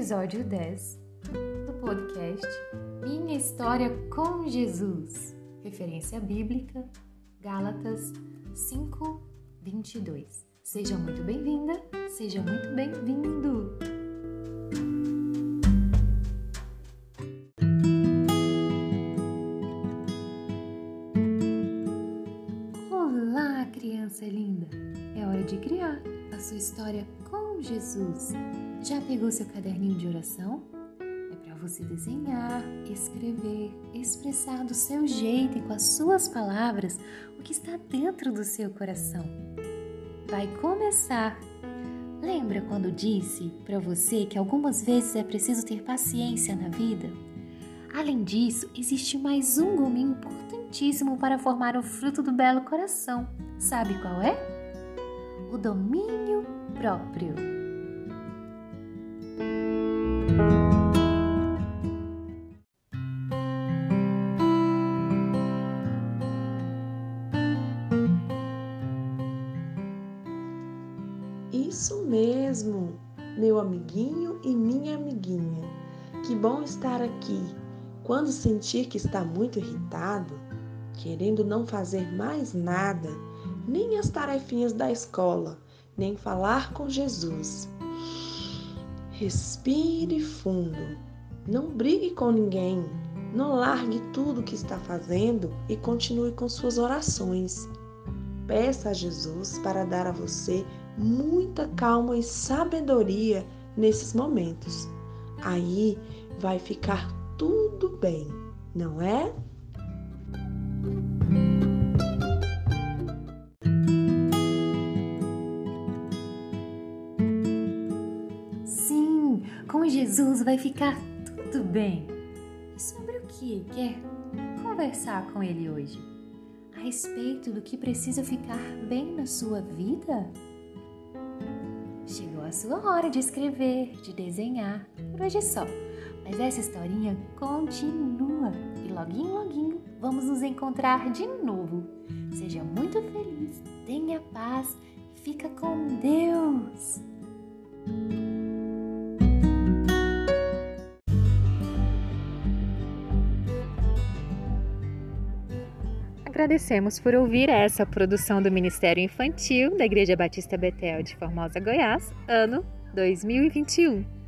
episódio 10 do podcast Minha História com Jesus, referência bíblica, Gálatas 5, 22. Seja muito bem-vinda, seja muito bem-vindo! Criança linda! É hora de criar a sua história com Jesus. Já pegou seu caderninho de oração? É para você desenhar, escrever, expressar do seu jeito e com as suas palavras o que está dentro do seu coração. Vai começar! Lembra quando disse para você que algumas vezes é preciso ter paciência na vida? Além disso, existe mais um gominho importantíssimo para formar o fruto do belo coração. Sabe qual é? O domínio próprio. Isso mesmo, meu amiguinho e minha amiguinha. Que bom estar aqui. Quando sentir que está muito irritado, querendo não fazer mais nada, nem as tarefinhas da escola, nem falar com Jesus. Respire fundo. Não brigue com ninguém. Não largue tudo o que está fazendo e continue com suas orações. Peça a Jesus para dar a você muita calma e sabedoria nesses momentos. Aí vai ficar bem, não é? Sim, com Jesus vai ficar tudo bem. E sobre o que quer conversar com Ele hoje? A respeito do que precisa ficar bem na sua vida? Chegou a sua hora de escrever, de desenhar. Por hoje é só. Mas essa historinha continua. E loguinho, loguinho, vamos nos encontrar de novo. Seja muito feliz, tenha paz fica com Deus. Agradecemos por ouvir essa produção do Ministério Infantil da Igreja Batista Betel de Formosa, Goiás, ano 2021.